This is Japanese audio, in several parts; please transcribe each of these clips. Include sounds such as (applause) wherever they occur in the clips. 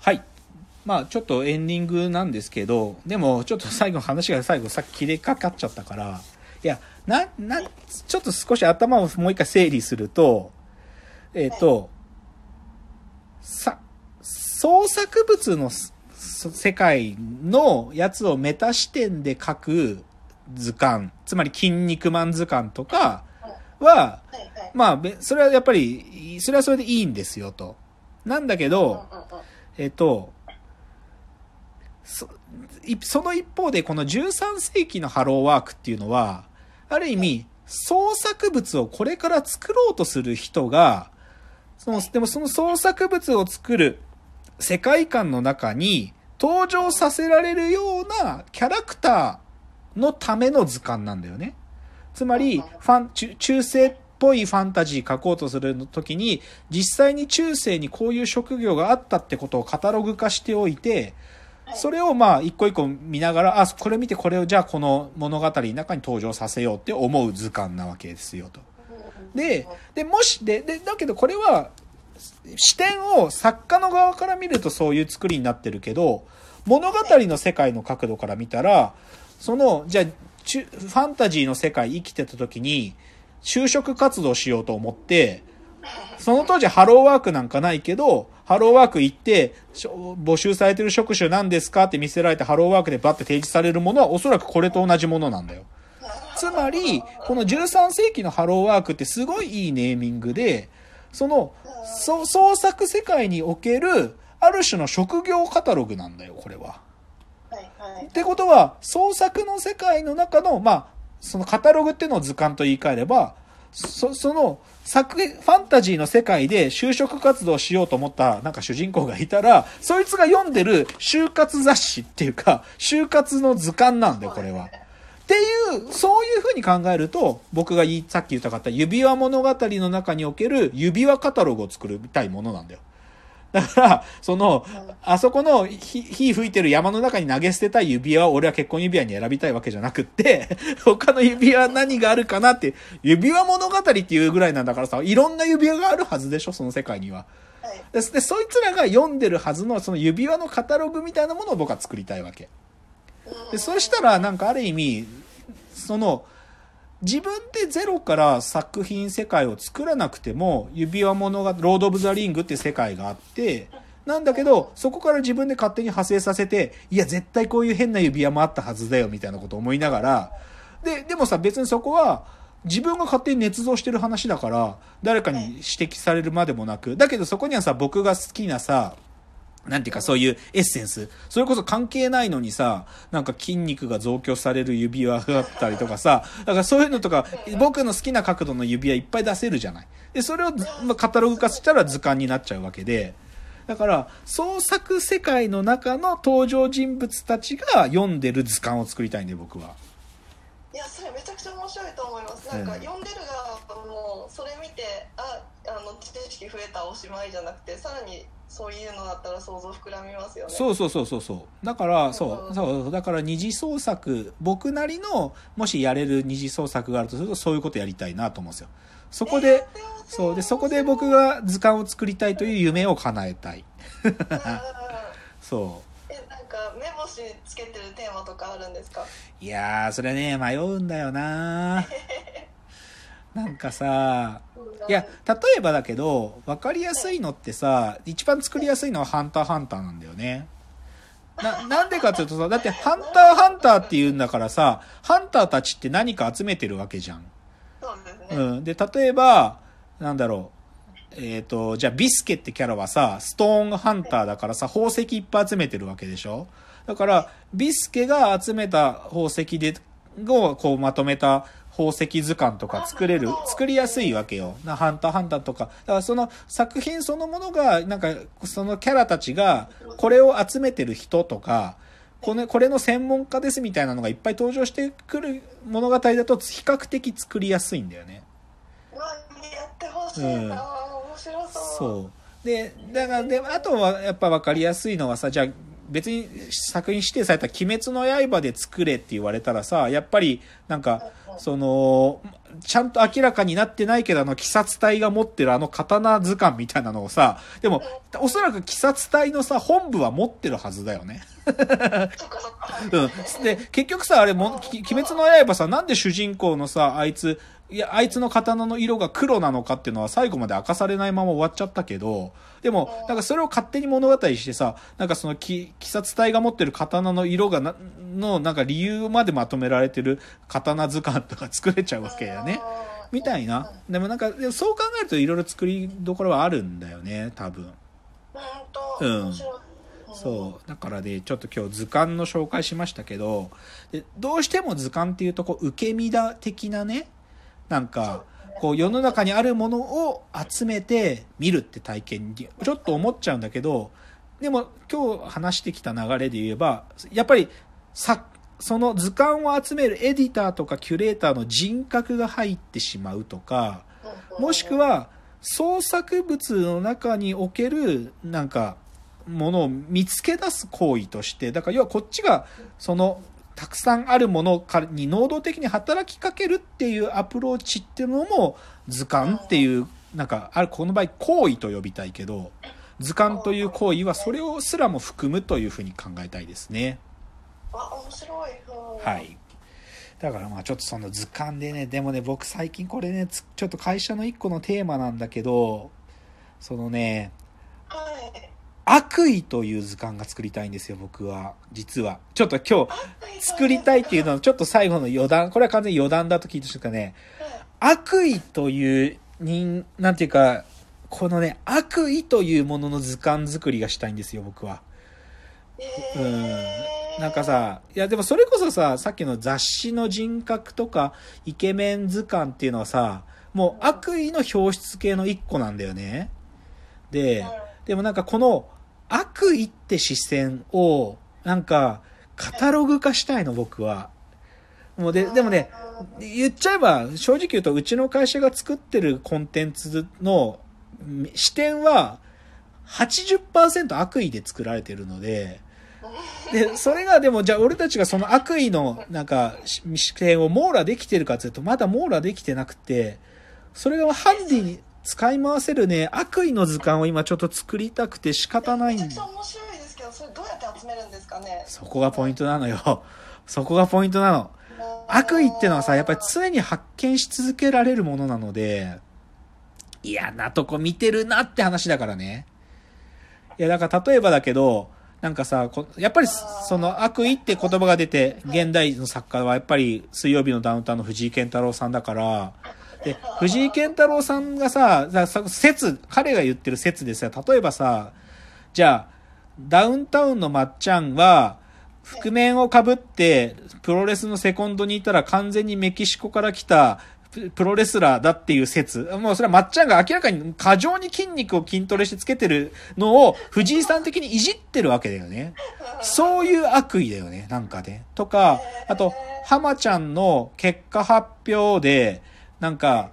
はい。まあちょっとエンディングなんですけど、でもちょっと最後話が最後さっき切れかかっちゃったから、いや、な、な、ちょっと少し頭をもう一回整理すると、えっ、と、さ、創作物のす世界のやつをメタ視点で書く図鑑、つまり筋肉マン図鑑とかは。まあ、べそれはやっぱり、それはそれでいいんですよと。なんだけど、えっと、その一方でこの13世紀のハローワークっていうのは、ある意味、創作物をこれから作ろうとする人が、その、でもその創作物を作る世界観の中に登場させられるようなキャラクターのための図鑑なんだよね。つまり、ファン、中中世ぽいファンタジー書こうとする時に、実際に中世にこういう職業があったってことをカタログ化しておいて、それをまあ一個一個見ながら、あ、これ見てこれをじゃあこの物語の中に登場させようって思う図鑑なわけですよと。で、で、もし、で、で、だけどこれは、視点を作家の側から見るとそういう作りになってるけど、物語の世界の角度から見たら、その、じゃあ、ファンタジーの世界生きてた時に、就職活動しようと思って、その当時ハローワークなんかないけど、ハローワーク行って、募集されてる職種何ですかって見せられてハローワークでバッて提示されるものはおそらくこれと同じものなんだよ。つまり、この13世紀のハローワークってすごいいいネーミングで、その、そ創作世界における、ある種の職業カタログなんだよ、これは。はいはいってことは、創作の世界の中の、まあ、そのカタログっていうのを図鑑と言い換えれば、そ、その、作、ファンタジーの世界で就職活動しようと思った、なんか主人公がいたら、そいつが読んでる就活雑誌っていうか、就活の図鑑なんだよ、これは。っていう、そういう風に考えると、僕がさっき言ったかった指輪物語の中における指輪カタログを作りたいものなんだよ。だから、その、あそこの火火吹いてる山の中に投げ捨てたい指輪を俺は結婚指輪に選びたいわけじゃなくって、(laughs) 他の指輪何があるかなって、指輪物語っていうぐらいなんだからさ、いろんな指輪があるはずでしょ、その世界には。はいで、でそいつらが読んでるはずのその指輪のカタログみたいなものを僕は作りたいわけ。で、そしたらなんかある意味、その、自分でゼロから作品世界を作らなくても、指輪物が、ロード・オブ・ザ・リングって世界があって、なんだけど、そこから自分で勝手に派生させて、いや、絶対こういう変な指輪もあったはずだよ、みたいなこと思いながら、で、でもさ、別にそこは、自分が勝手に捏造してる話だから、誰かに指摘されるまでもなく、だけどそこにはさ、僕が好きなさ、なんていうかそういうエッセンス。それこそ関係ないのにさ、なんか筋肉が増強される指輪があったりとかさ、だからそういうのとか、僕の好きな角度の指輪いっぱい出せるじゃない。で、それを、まあ、カタログ化したら図鑑になっちゃうわけで、だから、創作世界の中の登場人物たちが読んでる図鑑を作りたいんで、僕は。いやそれめちゃくちゃ面白いと思いますなんかうん読んでる側もそれ見てああの知識増えたおしまいじゃなくてさらにそういうのだったら想像膨らみますよねそうそうそうそうそう。だから、そうう、んそう、だから二次創作、僕なりの、もしやれる二次創作があるとすると、そういうことやりたいなと思うんですよ。そこで、そう、で、そこで僕が図鑑を作りたいという夢を叶えたい。うん (laughs) そえなんか目星つけてるテーマとかあるんですか？う。いやー、それね、迷うんだよな (laughs) なんかさ、いや、例えばだけど、わかりやすいのってさ、一番作りやすいのはハンターハンターなんだよね。な、(laughs) なんでかっていうとさ、だってハンターハンターって言うんだからさ、ハンターたちって何か集めてるわけじゃん。そうん。で、例えば、なんだろう。えっ、と、じゃあビスケってキャラはさ、ストーンハンターだからさ、宝石いっぱい集めてるわけでしょ？だから、ビスケが集めた宝石で、をこうまとめた宝石図鑑とか作れる、作りやすいわけよ。なハンターハンターとか。だからその作品そのものが、なんか、そのキャラたちが、これを集めてる人とか、これこれの専門家ですみたいなのがいっぱい登場してくる物語だと比較的作りやすいんだよね。やってほしいな、うん面白そうそう。で、だから、で、あとはやっぱ分かりやすいのはさ、じゃあ別に作品指定された鬼滅の刃で作れって言われたらさ、やっぱりなんか、その、ちゃんと明らかになってないけど、あの、鬼殺隊が持ってるあの刀図鑑みたいなのをさ、でも、おそらく鬼殺隊のさ、本部は持ってるはずだよね。(laughs) うん。で、結局さ、あれも、き鬼滅の刃さ、なんで主人公のさ、あいつ、いや、あいつの刀の色が黒なのかっていうのは最後まで明かされないまま終わっちゃったけど、でも、なんかそれを勝手に物語してさ、なんかその、き鬼殺隊が持ってる刀の色がな、の、なんか理由までまとめられてる刀図鑑とか作れちゃうわけだよね。みたいな。でもなんか、そう考えるといろいろ作りどころはあるんだよね、多分。うんそう。だからね、ちょっと今日図鑑の紹介しましたけど、でどうしても図鑑っていうと、こう、受け身だ的なね、なんか、こう、世の中にあるものを集めて見るって体験に、ちょっと思っちゃうんだけど、でも今日話してきた流れで言えば、やっぱり、さ、その図鑑を集めるエディターとかキュレーターの人格が入ってしまうとか、もしくは創作物の中におけるなんかものを見つけ出す行為としてだから要はこっちがそのたくさんあるものに能動的に働きかけるっていうアプローチっていうのも図鑑っていうなんかあるこの場合行為と呼びたいけど図鑑という行為はそれをすらも含むというふうに考えたいですね。あ面白いうんはい。だからまあちょっとその図鑑でね、でもね、僕最近これね、つちょっと会社の一個のテーマなんだけど、そのね、はい悪意という図鑑が作りたいんですよ、僕は。実は。ちょっと今日作りたいっていうのはちょっと最後の余談、これは完全に余談だと聞いてしかね、悪意という人、なんていうか、このね、悪意というものの図鑑作りがしたいんですよ、僕は。うん。なんかさ、いやでもそれこそさ、さっきの雑誌の人格とか、イケメン図鑑っていうのはさ、もう悪意の表出系の一個なんだよね。で、でもなんかこの悪意って視線を、なんか、カタログ化したいの、僕は。もうで、でもね、言っちゃえば、正直言うと、うちの会社が作ってるコンテンツの視点は、80%悪意で作られてるので、(laughs) で、それがでも、じゃあ俺たちがその悪意の、なんか、視点を網羅できてるかっていうと、まだ網羅できてなくて、それがハンディに使い回せるね、悪意の図鑑を今ちょっと作りたくて仕方ないんめちゃくちゃ面白いですけどそれどうやって集めるんですかね？そこがポイントなのよ。(laughs) そこがポイントなの。悪意ってのはさ、やっぱり常に発見し続けられるものなので、嫌なとこ見てるなって話だからね。いや、だから例えばだけど、なんかさ、こやっぱりその悪意って言葉が出て、現代の作家はやっぱり水曜日のダウンタウンの藤井健太郎さんだから、で、藤井健太郎さんがさ、さ説、彼が言ってる説でさ、例えばさ、じゃあ、ダウンタウンのまっちゃんは、覆面をかぶって、プロレスのセコンドにいたら完全にメキシコから来たプロレスラーだっていう説。もうそれはまっちゃんが明らかに過剰に筋肉を筋トレしてつけてるのを藤井さん的にいじってるわけだよね。そういう悪意だよね、なんかね。とか、あと、浜ちゃんの結果発表で、なんか、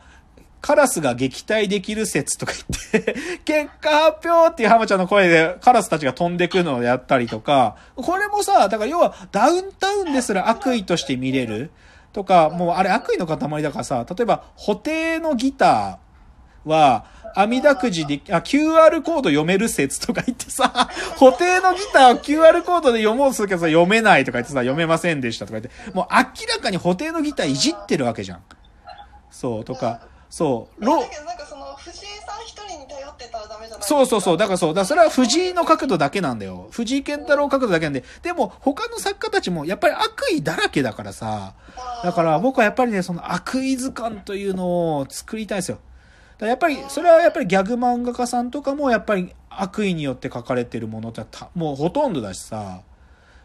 カラスが撃退できる説とか言って、結果発表っていう浜ちゃんの声でカラスたちが飛んでくるのをやったりとか、これもさ、だから要はダウンタウンですら悪意として見れるとか、もうあれ悪意の塊だからさ、例えば、補定のギターは、網だくじで、あ、QR コード読める説とか言ってさ、補定のギターを QR コードで読もうとするけどさ、読めないとか言ってさ、読めませんでしたとか言って、もう明らかに補定のギターいじってるわけじゃん。そう、とか、そう、ロだけどなんかその藤井さん一人に頼ってたらダメじゃないそうそうそう。だからそう。だからそれは藤井の角度だけなんだよ。藤井健太郎角度だけなんで。でも、他の作家たちもやっぱり悪意だらけだからさ。だから僕はやっぱりね、その悪意図鑑というのを作りたいですよ。やっぱり、それはやっぱりギャグ漫画家さんとかもやっぱり悪意によって書かれてるものってたもうほとんどだしさ。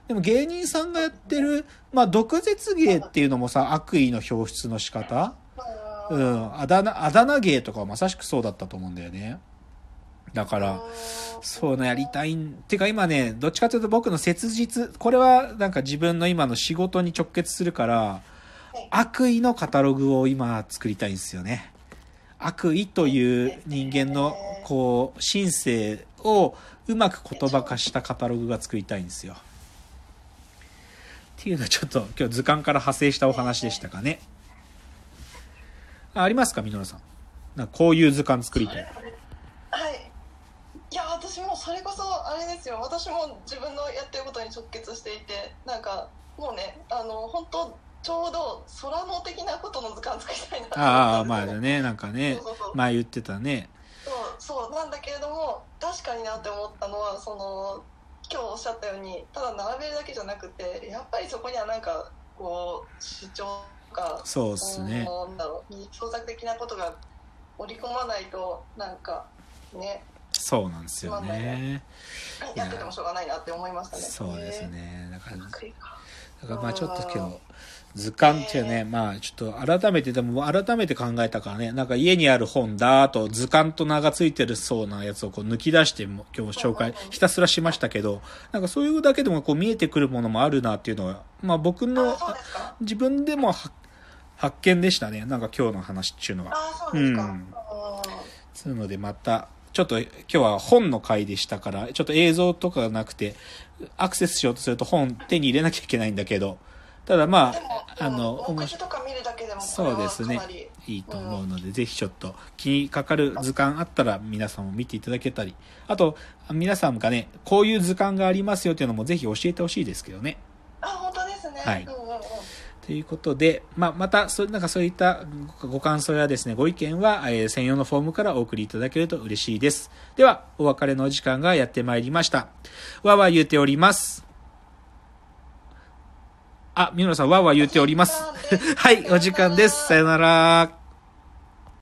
でも芸人さんがやってる、まあ、毒舌芸っていうのもさ、悪意の表出の仕方うん、あだ名、あだ名芸とかはまさしくそうだったと思うんだよね。だから、そうのやりたいん、てか今ね、どっちかというと僕の切実、これはなんか自分の今の仕事に直結するから、悪意のカタログを今作りたいんですよね。悪意という人間のこう、心性をうまく言葉化したカタログが作りたいんですよ。っていうのはちょっと今日図鑑から派生したお話でしたかね。あありますか、みのるさん。なんかこういう図鑑作りたい。はいいや私もそれこそあれですよ私も自分のやってることに直結していてなんかもうねあの本当ちょうど空の的なことの図鑑作りたいなと思ああ、まあね、なんかねそう、そうそう前言ってたね。そうそうなんだけれども確かになって思ったのはその今日おっしゃったようにただ並べるだけじゃなくてやっぱりそこにはなんかこう主張とかそうっすね。なんだろう創作的なことが織り込まないとなんかねそうなんですよね。いややっててもしょうがないなって思いましたねそうですね。だから、だからまあちょっとけど、図鑑っていうね、まあちょっと改めて、でも改めて考えたからね、なんか家にある本だと図鑑と名が付いてるそうなやつをこう抜き出しても今日紹介ひたすらしましたけど、なんかそういうだけでもこう見えてくるものもあるなっていうのは、まあ僕の自分でもは発見でしたね。なんか今日の話っていうのは。あそうですか、うん。うんそうのでまた、ちょっと今日は本の回でしたから、ちょっと映像とかがなくて、アクセスしようとすると本手に入れなきゃいけないんだけど、ただまあ、あの、そうはですね。いいと思うので、ぜひちょっと気にかかる図鑑あったら皆さんも見ていただけたり、あと、皆さんがね、こういう図鑑がありますよっていうのもぜひ教えてほしいですけどね。あ本当ですね。はい。うんうんうんということで、まあ、また、そなんかそういったごご感想やですね、ご意見は、えー専用のフォームからお送りいただけると嬉しいです。では、お別れのお時間がやってまいりました。わーわー言うております。あ、みのさん、わーわー言うております。(laughs) はい、お時間です。さよなら。